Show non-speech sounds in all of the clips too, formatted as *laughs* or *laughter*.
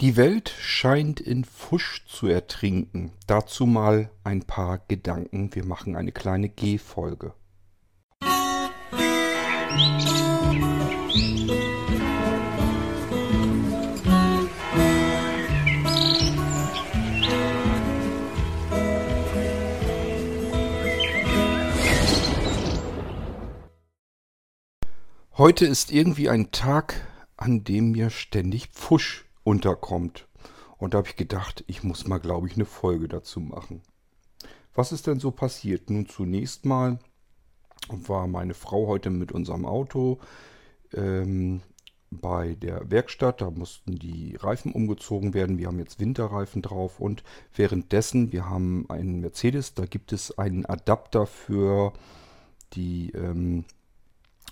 Die Welt scheint in Fusch zu ertrinken. Dazu mal ein paar Gedanken. Wir machen eine kleine G-Folge. Heute ist irgendwie ein Tag, an dem mir ständig Pfusch unterkommt. Und da habe ich gedacht, ich muss mal, glaube ich, eine Folge dazu machen. Was ist denn so passiert? Nun zunächst mal war meine Frau heute mit unserem Auto ähm, bei der Werkstatt. Da mussten die Reifen umgezogen werden. Wir haben jetzt Winterreifen drauf. Und währenddessen, wir haben einen Mercedes, da gibt es einen Adapter für die... Ähm,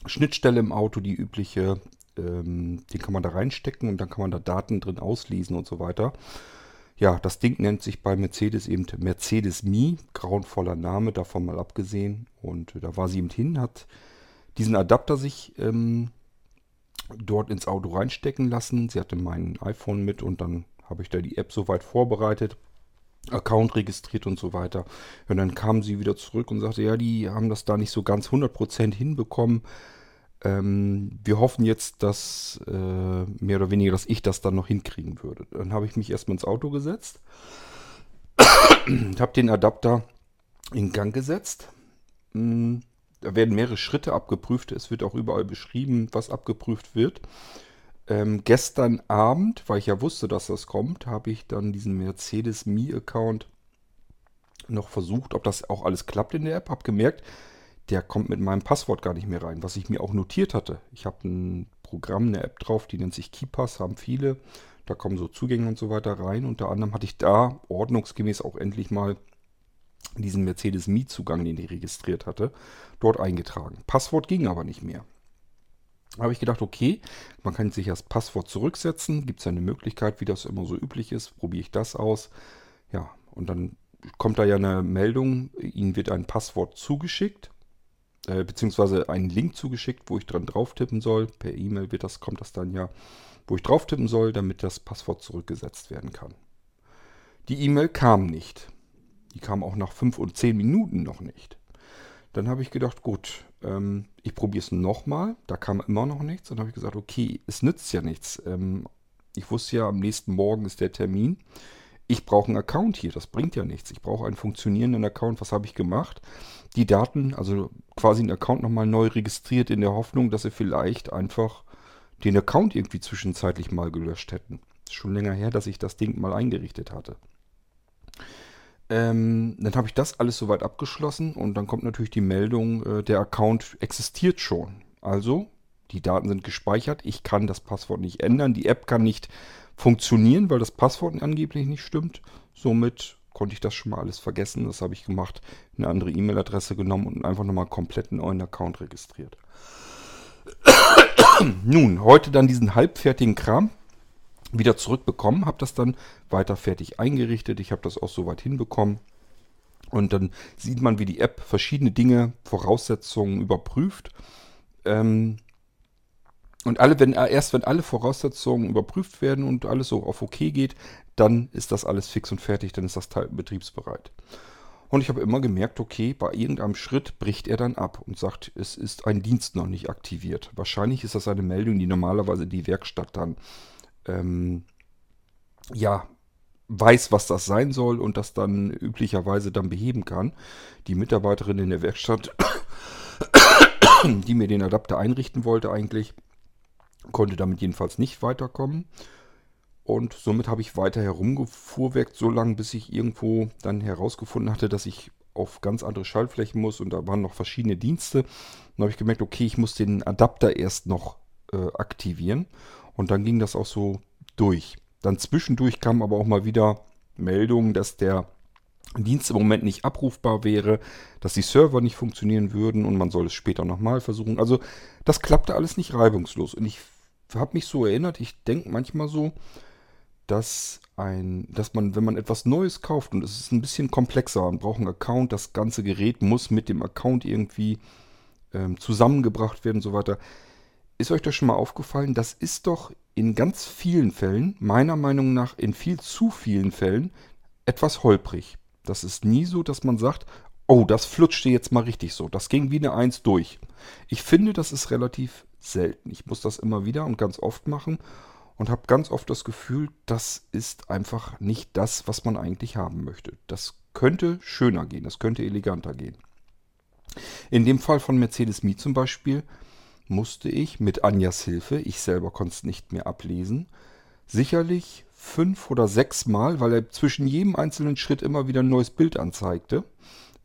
Schnittstelle im Auto, die übliche, ähm, den kann man da reinstecken und dann kann man da Daten drin auslesen und so weiter. Ja, das Ding nennt sich bei Mercedes eben Mercedes Me, grauenvoller Name, davon mal abgesehen. Und da war sie eben hin, hat diesen Adapter sich ähm, dort ins Auto reinstecken lassen. Sie hatte mein iPhone mit und dann habe ich da die App soweit vorbereitet, Account registriert und so weiter. Und dann kam sie wieder zurück und sagte, ja, die haben das da nicht so ganz 100% hinbekommen. Ähm, wir hoffen jetzt, dass äh, mehr oder weniger, dass ich das dann noch hinkriegen würde. Dann habe ich mich erstmal ins Auto gesetzt, habe den Adapter in Gang gesetzt. Hm, da werden mehrere Schritte abgeprüft. Es wird auch überall beschrieben, was abgeprüft wird. Ähm, gestern Abend, weil ich ja wusste, dass das kommt, habe ich dann diesen Mercedes Me-Account noch versucht, ob das auch alles klappt in der App. Habe gemerkt, der kommt mit meinem Passwort gar nicht mehr rein, was ich mir auch notiert hatte. Ich habe ein Programm, eine App drauf, die nennt sich KeyPass, haben viele. Da kommen so Zugänge und so weiter rein. Unter anderem hatte ich da ordnungsgemäß auch endlich mal diesen Mercedes Me-Zugang, den ich registriert hatte, dort eingetragen. Passwort ging aber nicht mehr habe ich gedacht, okay, man kann sich das Passwort zurücksetzen. Gibt es eine Möglichkeit, wie das immer so üblich ist. Probiere ich das aus. Ja, und dann kommt da ja eine Meldung, Ihnen wird ein Passwort zugeschickt, äh, beziehungsweise ein Link zugeschickt, wo ich dran drauf tippen soll. Per E-Mail wird das, kommt das dann ja, wo ich drauf tippen soll, damit das Passwort zurückgesetzt werden kann. Die E-Mail kam nicht. Die kam auch nach 5 und 10 Minuten noch nicht. Dann habe ich gedacht, gut, ähm, ich probiere es nochmal. Da kam immer noch nichts. Dann habe ich gesagt, okay, es nützt ja nichts. Ähm, ich wusste ja, am nächsten Morgen ist der Termin. Ich brauche einen Account hier. Das bringt ja nichts. Ich brauche einen funktionierenden Account. Was habe ich gemacht? Die Daten, also quasi einen Account nochmal neu registriert in der Hoffnung, dass sie vielleicht einfach den Account irgendwie zwischenzeitlich mal gelöscht hätten. Ist schon länger her, dass ich das Ding mal eingerichtet hatte. Ähm, dann habe ich das alles soweit abgeschlossen und dann kommt natürlich die Meldung, äh, der Account existiert schon. Also, die Daten sind gespeichert, ich kann das Passwort nicht ändern, die App kann nicht funktionieren, weil das Passwort angeblich nicht stimmt. Somit konnte ich das schon mal alles vergessen. Das habe ich gemacht, eine andere E-Mail-Adresse genommen und einfach nochmal komplett einen neuen Account registriert. *coughs* Nun, heute dann diesen halbfertigen Kram wieder zurückbekommen, habe das dann weiter fertig eingerichtet. Ich habe das auch soweit hinbekommen. Und dann sieht man, wie die App verschiedene Dinge, Voraussetzungen überprüft. Ähm, und alle, wenn, erst wenn alle Voraussetzungen überprüft werden und alles so auf OK geht, dann ist das alles fix und fertig, dann ist das Teil betriebsbereit. Und ich habe immer gemerkt, okay, bei irgendeinem Schritt bricht er dann ab und sagt, es ist ein Dienst noch nicht aktiviert. Wahrscheinlich ist das eine Meldung, die normalerweise die Werkstatt dann ähm, ja, weiß, was das sein soll und das dann üblicherweise dann beheben kann. Die Mitarbeiterin in der Werkstatt, *coughs* die mir den Adapter einrichten wollte eigentlich, konnte damit jedenfalls nicht weiterkommen. Und somit habe ich weiter herumgefuhrwerkt, so lange, bis ich irgendwo dann herausgefunden hatte, dass ich auf ganz andere Schaltflächen muss und da waren noch verschiedene Dienste. Dann habe ich gemerkt, okay, ich muss den Adapter erst noch äh, aktivieren. Und dann ging das auch so durch. Dann zwischendurch kamen aber auch mal wieder Meldungen, dass der Dienst im Moment nicht abrufbar wäre, dass die Server nicht funktionieren würden und man soll es später nochmal versuchen. Also das klappte alles nicht reibungslos. Und ich habe mich so erinnert, ich denke manchmal so, dass ein, dass man, wenn man etwas Neues kauft und es ist ein bisschen komplexer, man braucht einen Account, das ganze Gerät muss mit dem Account irgendwie ähm, zusammengebracht werden und so weiter, ist euch das schon mal aufgefallen? Das ist doch in ganz vielen Fällen, meiner Meinung nach in viel zu vielen Fällen, etwas holprig. Das ist nie so, dass man sagt, oh, das flutschte jetzt mal richtig so. Das ging wie eine Eins durch. Ich finde, das ist relativ selten. Ich muss das immer wieder und ganz oft machen und habe ganz oft das Gefühl, das ist einfach nicht das, was man eigentlich haben möchte. Das könnte schöner gehen, das könnte eleganter gehen. In dem Fall von Mercedes Me zum Beispiel musste ich mit Anjas Hilfe, ich selber konnte es nicht mehr ablesen, sicherlich fünf oder sechs Mal, weil er zwischen jedem einzelnen Schritt immer wieder ein neues Bild anzeigte,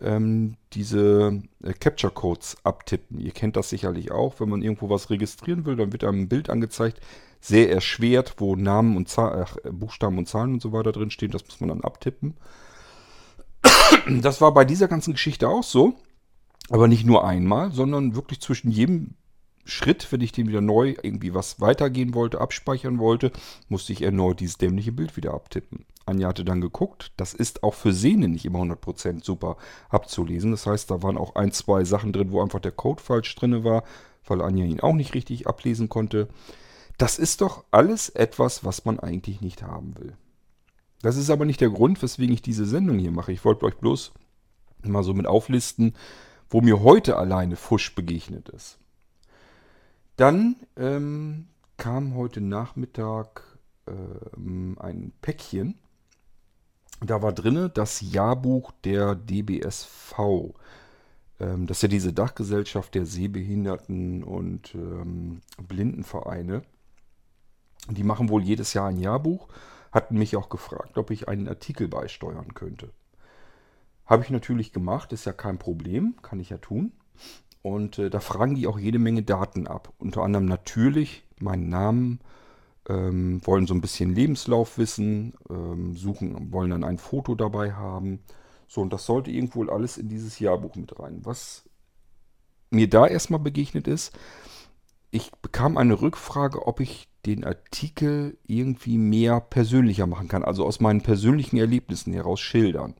ähm, diese äh, Capture Codes abtippen. Ihr kennt das sicherlich auch, wenn man irgendwo was registrieren will, dann wird einem ein Bild angezeigt, sehr erschwert, wo Namen und Zahl, äh, Buchstaben und Zahlen und so weiter drin stehen. Das muss man dann abtippen. Das war bei dieser ganzen Geschichte auch so. Aber nicht nur einmal, sondern wirklich zwischen jedem Schritt, wenn ich den wieder neu irgendwie was weitergehen wollte, abspeichern wollte, musste ich erneut dieses dämliche Bild wieder abtippen. Anja hatte dann geguckt, das ist auch für Sehne nicht immer 100% super abzulesen. Das heißt, da waren auch ein, zwei Sachen drin, wo einfach der Code falsch drin war, weil Anja ihn auch nicht richtig ablesen konnte. Das ist doch alles etwas, was man eigentlich nicht haben will. Das ist aber nicht der Grund, weswegen ich diese Sendung hier mache. Ich wollte euch bloß mal so mit auflisten, wo mir heute alleine Fusch begegnet ist. Dann ähm, kam heute Nachmittag ähm, ein Päckchen. Da war drinne das Jahrbuch der DBSV. Ähm, das ist ja diese Dachgesellschaft der Sehbehinderten und ähm, Blindenvereine. Die machen wohl jedes Jahr ein Jahrbuch. Hatten mich auch gefragt, ob ich einen Artikel beisteuern könnte. Habe ich natürlich gemacht, ist ja kein Problem, kann ich ja tun. Und äh, da fragen die auch jede Menge Daten ab. Unter anderem natürlich meinen Namen, ähm, wollen so ein bisschen Lebenslauf wissen, ähm, suchen, wollen dann ein Foto dabei haben. So, und das sollte irgendwo alles in dieses Jahrbuch mit rein. Was mir da erstmal begegnet ist, ich bekam eine Rückfrage, ob ich den Artikel irgendwie mehr persönlicher machen kann, also aus meinen persönlichen Erlebnissen heraus schildern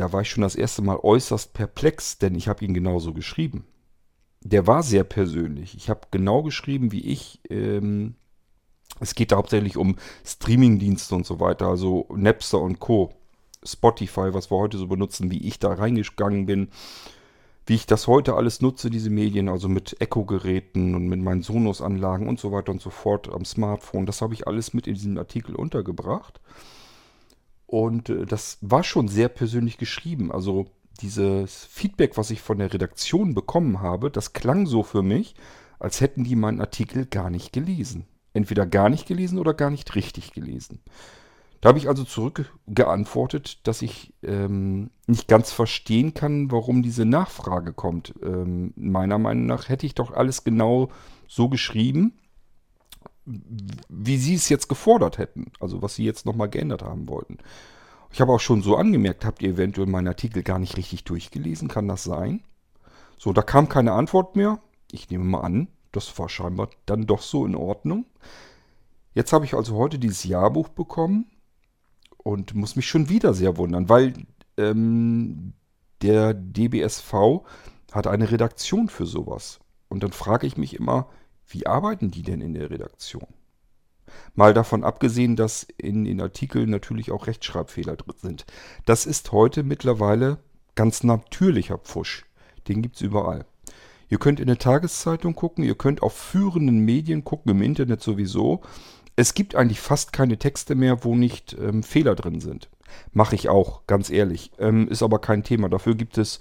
da war ich schon das erste Mal äußerst perplex, denn ich habe ihn genauso geschrieben. Der war sehr persönlich. Ich habe genau geschrieben, wie ich. Ähm, es geht da hauptsächlich um Streamingdienste und so weiter, also Napster und Co. Spotify, was wir heute so benutzen, wie ich da reingegangen bin, wie ich das heute alles nutze, diese Medien, also mit Echo-Geräten und mit meinen Sonos-Anlagen und so weiter und so fort am Smartphone. Das habe ich alles mit in diesem Artikel untergebracht. Und äh, das war schon sehr persönlich geschrieben. Also dieses Feedback, was ich von der Redaktion bekommen habe, das klang so für mich, als hätten die meinen Artikel gar nicht gelesen. Entweder gar nicht gelesen oder gar nicht richtig gelesen. Da habe ich also zurückgeantwortet, dass ich ähm, nicht ganz verstehen kann, warum diese Nachfrage kommt. Ähm, meiner Meinung nach hätte ich doch alles genau so geschrieben, wie sie es jetzt gefordert hätten. Also was sie jetzt nochmal geändert haben wollten. Ich habe auch schon so angemerkt, habt ihr eventuell meinen Artikel gar nicht richtig durchgelesen? Kann das sein? So, da kam keine Antwort mehr. Ich nehme mal an, das war scheinbar dann doch so in Ordnung. Jetzt habe ich also heute dieses Jahrbuch bekommen und muss mich schon wieder sehr wundern, weil ähm, der DBSV hat eine Redaktion für sowas. Und dann frage ich mich immer, wie arbeiten die denn in der Redaktion? Mal davon abgesehen, dass in den Artikeln natürlich auch Rechtschreibfehler drin sind. Das ist heute mittlerweile ganz natürlicher Pfusch. Den gibt es überall. Ihr könnt in der Tageszeitung gucken, ihr könnt auf führenden Medien gucken, im Internet sowieso. Es gibt eigentlich fast keine Texte mehr, wo nicht ähm, Fehler drin sind. Mache ich auch, ganz ehrlich. Ähm, ist aber kein Thema. Dafür gibt es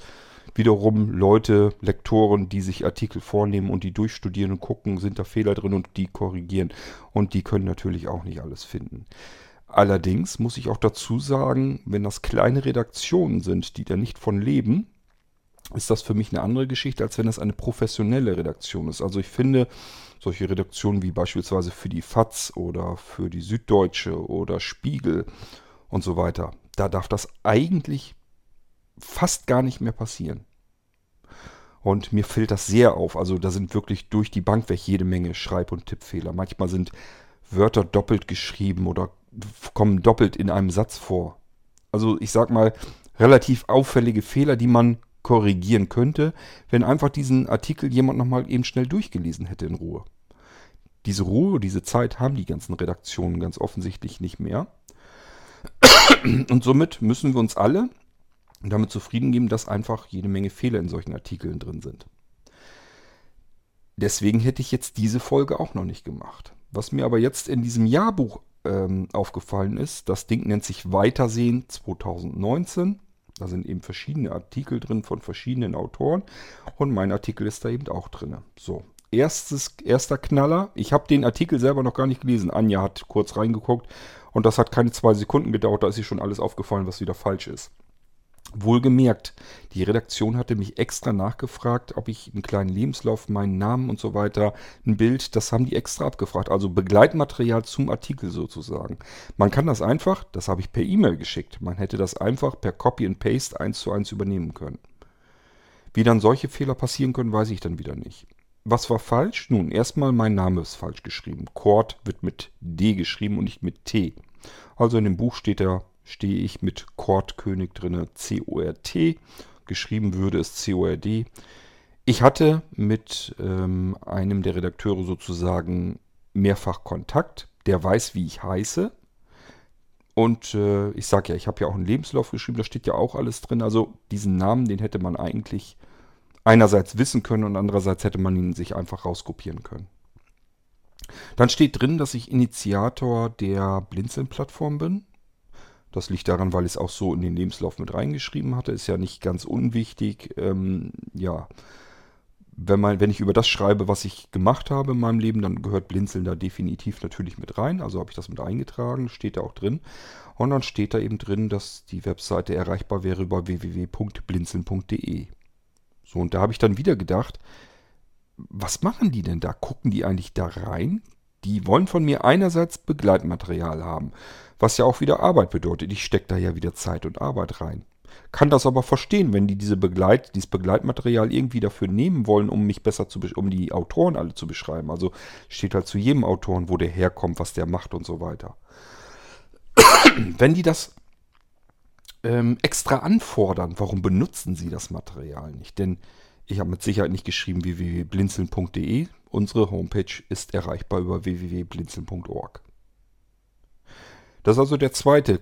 wiederum Leute, Lektoren, die sich Artikel vornehmen und die durchstudieren und gucken, sind da Fehler drin und die korrigieren. Und die können natürlich auch nicht alles finden. Allerdings muss ich auch dazu sagen, wenn das kleine Redaktionen sind, die da nicht von leben, ist das für mich eine andere Geschichte, als wenn das eine professionelle Redaktion ist. Also ich finde, solche Redaktionen wie beispielsweise für die FAZ oder für die Süddeutsche oder Spiegel und so weiter, da darf das eigentlich fast gar nicht mehr passieren. Und mir fällt das sehr auf. Also da sind wirklich durch die Bank weg jede Menge Schreib- und Tippfehler. Manchmal sind Wörter doppelt geschrieben oder kommen doppelt in einem Satz vor. Also ich sag mal, relativ auffällige Fehler, die man korrigieren könnte, wenn einfach diesen Artikel jemand nochmal eben schnell durchgelesen hätte in Ruhe. Diese Ruhe, diese Zeit haben die ganzen Redaktionen ganz offensichtlich nicht mehr. Und somit müssen wir uns alle damit zufrieden geben, dass einfach jede Menge Fehler in solchen Artikeln drin sind. Deswegen hätte ich jetzt diese Folge auch noch nicht gemacht. Was mir aber jetzt in diesem Jahrbuch ähm, aufgefallen ist, das Ding nennt sich Weitersehen 2019. Da sind eben verschiedene Artikel drin von verschiedenen Autoren und mein Artikel ist da eben auch drin. So, erstes, erster Knaller. Ich habe den Artikel selber noch gar nicht gelesen. Anja hat kurz reingeguckt und das hat keine zwei Sekunden gedauert. Da ist ihr schon alles aufgefallen, was wieder falsch ist. Wohlgemerkt, die Redaktion hatte mich extra nachgefragt, ob ich einen kleinen Lebenslauf, meinen Namen und so weiter, ein Bild, das haben die extra abgefragt. Also Begleitmaterial zum Artikel sozusagen. Man kann das einfach, das habe ich per E-Mail geschickt, man hätte das einfach per Copy and Paste eins zu eins übernehmen können. Wie dann solche Fehler passieren können, weiß ich dann wieder nicht. Was war falsch? Nun, erstmal mein Name ist falsch geschrieben. Cord wird mit D geschrieben und nicht mit T. Also in dem Buch steht er stehe ich mit Chordkönig drin, C-O-R-T. Geschrieben würde es C-O-R-D. Ich hatte mit ähm, einem der Redakteure sozusagen mehrfach Kontakt. Der weiß, wie ich heiße. Und äh, ich sage ja, ich habe ja auch einen Lebenslauf geschrieben, da steht ja auch alles drin. Also diesen Namen, den hätte man eigentlich einerseits wissen können und andererseits hätte man ihn sich einfach rauskopieren können. Dann steht drin, dass ich Initiator der Blinzeln-Plattform bin. Das liegt daran, weil ich es auch so in den Lebenslauf mit reingeschrieben hatte. Ist ja nicht ganz unwichtig. Ähm, ja, wenn, man, wenn ich über das schreibe, was ich gemacht habe in meinem Leben, dann gehört Blinzeln da definitiv natürlich mit rein. Also habe ich das mit eingetragen, steht da auch drin. Und dann steht da eben drin, dass die Webseite erreichbar wäre über www.blinzeln.de. So, und da habe ich dann wieder gedacht, was machen die denn da? Gucken die eigentlich da rein? Die wollen von mir einerseits Begleitmaterial haben, was ja auch wieder Arbeit bedeutet. Ich stecke da ja wieder Zeit und Arbeit rein. Kann das aber verstehen, wenn die diese Begleit, dieses Begleitmaterial irgendwie dafür nehmen wollen, um mich besser zu, um die Autoren alle zu beschreiben. Also steht halt zu jedem Autoren, wo der herkommt, was der macht und so weiter. wenn die das ähm, extra anfordern, warum benutzen sie das Material nicht? Denn ich habe mit Sicherheit nicht geschrieben www.blinzeln.de. Unsere Homepage ist erreichbar über www.blinzeln.org. Das ist also der zweite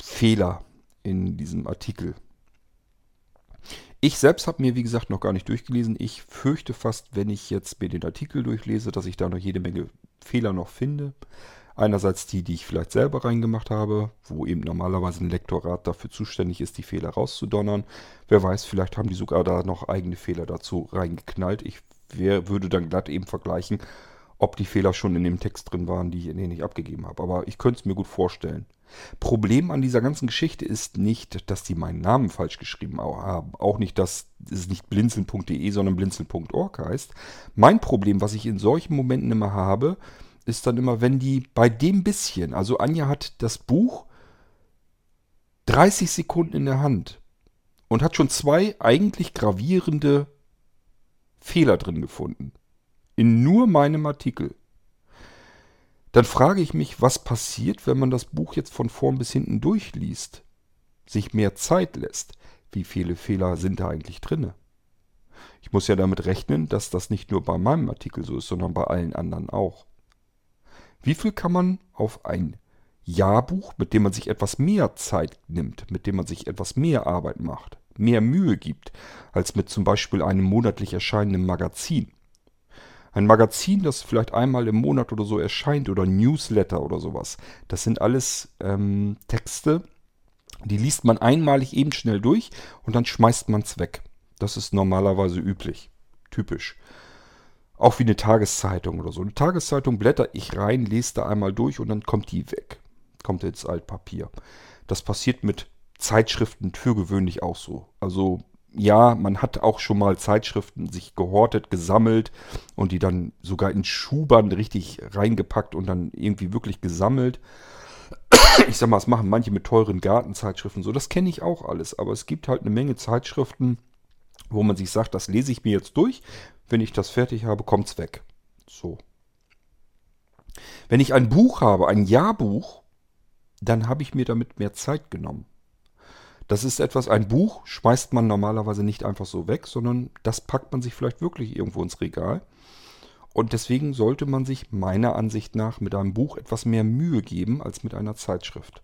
Fehler in diesem Artikel. Ich selbst habe mir, wie gesagt, noch gar nicht durchgelesen. Ich fürchte fast, wenn ich jetzt mir den Artikel durchlese, dass ich da noch jede Menge Fehler noch finde. Einerseits die, die ich vielleicht selber reingemacht habe, wo eben normalerweise ein Lektorat dafür zuständig ist, die Fehler rauszudonnern. Wer weiß, vielleicht haben die sogar da noch eigene Fehler dazu reingeknallt. Ich wär, würde dann glatt eben vergleichen, ob die Fehler schon in dem Text drin waren, die, den ich abgegeben habe. Aber ich könnte es mir gut vorstellen. Problem an dieser ganzen Geschichte ist nicht, dass die meinen Namen falsch geschrieben haben. Auch nicht, dass es nicht blinzeln.de, sondern blinzeln.org heißt. Mein Problem, was ich in solchen Momenten immer habe, ist dann immer, wenn die bei dem bisschen, also Anja hat das Buch 30 Sekunden in der Hand und hat schon zwei eigentlich gravierende Fehler drin gefunden. In nur meinem Artikel. Dann frage ich mich, was passiert, wenn man das Buch jetzt von vorn bis hinten durchliest, sich mehr Zeit lässt. Wie viele Fehler sind da eigentlich drinne? Ich muss ja damit rechnen, dass das nicht nur bei meinem Artikel so ist, sondern bei allen anderen auch. Wie viel kann man auf ein Jahrbuch, mit dem man sich etwas mehr Zeit nimmt, mit dem man sich etwas mehr Arbeit macht, mehr Mühe gibt, als mit zum Beispiel einem monatlich erscheinenden Magazin. Ein Magazin, das vielleicht einmal im Monat oder so erscheint oder Newsletter oder sowas, das sind alles ähm, Texte, die liest man einmalig eben schnell durch und dann schmeißt man es weg. Das ist normalerweise üblich, typisch. Auch wie eine Tageszeitung oder so. Eine Tageszeitung blätter ich rein, lese da einmal durch und dann kommt die weg. Kommt ins Altpapier. Das passiert mit Zeitschriften für gewöhnlich auch so. Also ja, man hat auch schon mal Zeitschriften sich gehortet, gesammelt und die dann sogar in Schubern richtig reingepackt und dann irgendwie wirklich gesammelt. *clears throat* Ich sag mal, das machen manche mit teuren Gartenzeitschriften so. Das kenne ich auch alles. Aber es gibt halt eine Menge Zeitschriften, wo man sich sagt, das lese ich mir jetzt durch. Wenn ich das fertig habe, kommt es weg. So. Wenn ich ein Buch habe, ein Jahrbuch, dann habe ich mir damit mehr Zeit genommen. Das ist etwas, ein Buch schmeißt man normalerweise nicht einfach so weg, sondern das packt man sich vielleicht wirklich irgendwo ins Regal. Und deswegen sollte man sich meiner Ansicht nach mit einem Buch etwas mehr Mühe geben als mit einer Zeitschrift.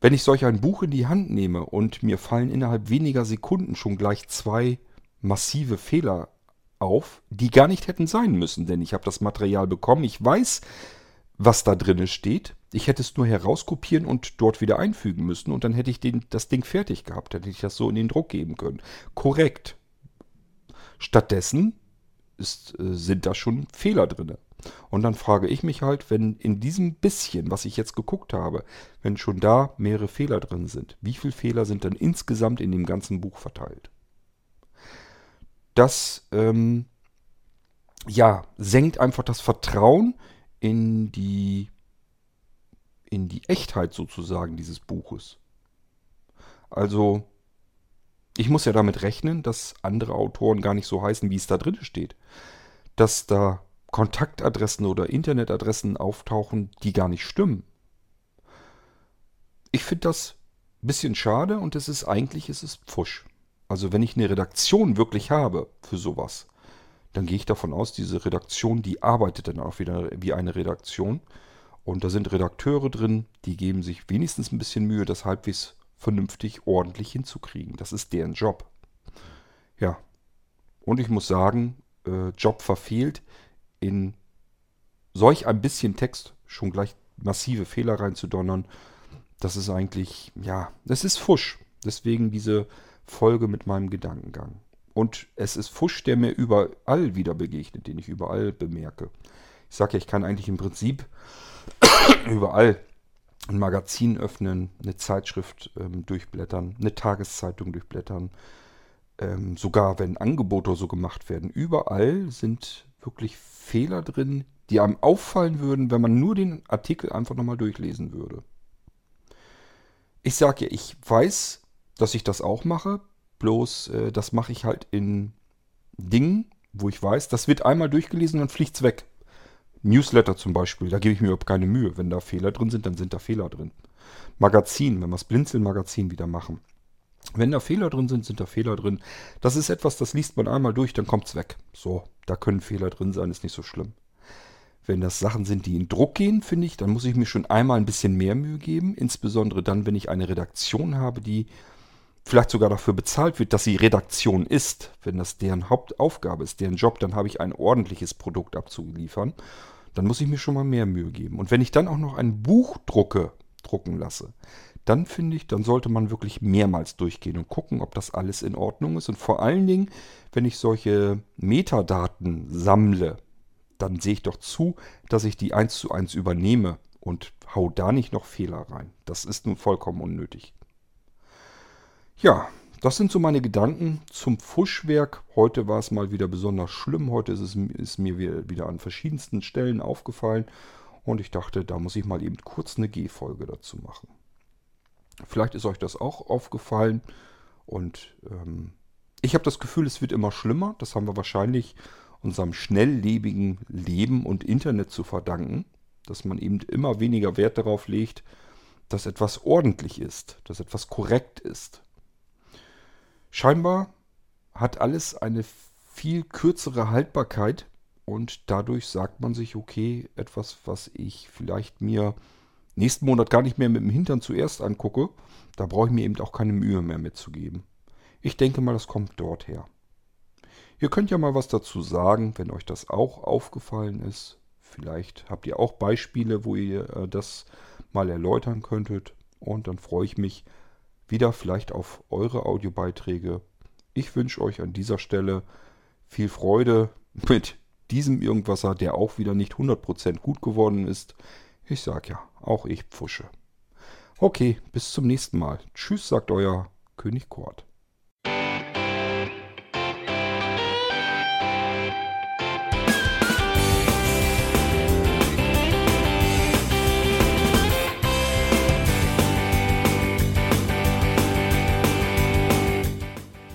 Wenn ich solch ein Buch in die Hand nehme und mir fallen innerhalb weniger Sekunden schon gleich zwei massive Fehler auf, die gar nicht hätten sein müssen, denn ich habe das Material bekommen, ich weiß, was da drin steht. Ich hätte es nur herauskopieren und dort wieder einfügen müssen und dann hätte ich den, das Ding fertig gehabt, hätte ich das so in den Druck geben können. Korrekt. Stattdessen ist, äh, sind da schon Fehler drin. Und dann frage ich mich halt, wenn in diesem bisschen, was ich jetzt geguckt habe, wenn schon da mehrere Fehler drin sind, wie viele Fehler sind dann insgesamt in dem ganzen Buch verteilt? Das, ähm, ja, senkt einfach das Vertrauen in die, in die Echtheit sozusagen dieses Buches. Also, ich muss ja damit rechnen, dass andere Autoren gar nicht so heißen, wie es da drin steht. Dass da Kontaktadressen oder Internetadressen auftauchen, die gar nicht stimmen. Ich finde das ein bisschen schade und es ist eigentlich ist es Pfusch. Also wenn ich eine Redaktion wirklich habe für sowas, dann gehe ich davon aus, diese Redaktion, die arbeitet dann auch wieder wie eine Redaktion. Und da sind Redakteure drin, die geben sich wenigstens ein bisschen Mühe, das halbwegs vernünftig, ordentlich hinzukriegen. Das ist deren Job. Ja. Und ich muss sagen, äh, Job verfehlt in solch ein bisschen Text schon gleich massive Fehler reinzudonnern, das ist eigentlich, ja, das ist Fusch. Deswegen diese Folge mit meinem Gedankengang. Und es ist Fusch, der mir überall wieder begegnet, den ich überall bemerke. Ich sage ja, ich kann eigentlich im Prinzip *coughs* überall ein Magazin öffnen, eine Zeitschrift ähm, durchblättern, eine Tageszeitung durchblättern. Ähm, sogar wenn Angebote so gemacht werden. Überall sind wirklich Fehler drin, die einem auffallen würden, wenn man nur den Artikel einfach nochmal durchlesen würde. Ich sage ja, ich weiß, dass ich das auch mache, bloß äh, das mache ich halt in Dingen, wo ich weiß, das wird einmal durchgelesen, dann fliegt es weg. Newsletter zum Beispiel, da gebe ich mir überhaupt keine Mühe. Wenn da Fehler drin sind, dann sind da Fehler drin. Magazin, wenn wir das Blinzeln-Magazin wieder machen. Wenn da Fehler drin sind, sind da Fehler drin. Das ist etwas, das liest man einmal durch, dann kommt es weg. So, da können Fehler drin sein, ist nicht so schlimm. Wenn das Sachen sind, die in Druck gehen, finde ich, dann muss ich mir schon einmal ein bisschen mehr Mühe geben. Insbesondere dann, wenn ich eine Redaktion habe, die vielleicht sogar dafür bezahlt wird, dass sie Redaktion ist. Wenn das deren Hauptaufgabe ist, deren Job, dann habe ich ein ordentliches Produkt abzuliefern. Dann muss ich mir schon mal mehr Mühe geben. Und wenn ich dann auch noch ein Buch drucke, drucken lasse, dann finde ich, dann sollte man wirklich mehrmals durchgehen und gucken, ob das alles in Ordnung ist. Und vor allen Dingen, wenn ich solche Metadaten sammle, dann sehe ich doch zu, dass ich die eins zu eins übernehme und hau da nicht noch Fehler rein. Das ist nun vollkommen unnötig. Ja, das sind so meine Gedanken zum Fuschwerk. Heute war es mal wieder besonders schlimm. Heute ist es ist mir wieder an verschiedensten Stellen aufgefallen. Und ich dachte, da muss ich mal eben kurz eine G-Folge dazu machen. Vielleicht ist euch das auch aufgefallen. Und ähm, ich habe das Gefühl, es wird immer schlimmer. Das haben wir wahrscheinlich unserem schnelllebigen Leben und Internet zu verdanken. Dass man eben immer weniger Wert darauf legt, dass etwas ordentlich ist, dass etwas korrekt ist. Scheinbar hat alles eine viel kürzere Haltbarkeit und dadurch sagt man sich, okay, etwas, was ich vielleicht mir nächsten Monat gar nicht mehr mit dem Hintern zuerst angucke, da brauche ich mir eben auch keine Mühe mehr mitzugeben. Ich denke mal, das kommt dort her. Ihr könnt ja mal was dazu sagen, wenn euch das auch aufgefallen ist. Vielleicht habt ihr auch Beispiele, wo ihr äh, das mal erläutern könntet. Und dann freue ich mich wieder vielleicht auf eure Audiobeiträge. Ich wünsche euch an dieser Stelle viel Freude *laughs* mit diesem Irgendwasser, der auch wieder nicht 100% gut geworden ist. Ich sag ja, auch ich pfusche. Okay, bis zum nächsten Mal. Tschüss, sagt euer König Kort.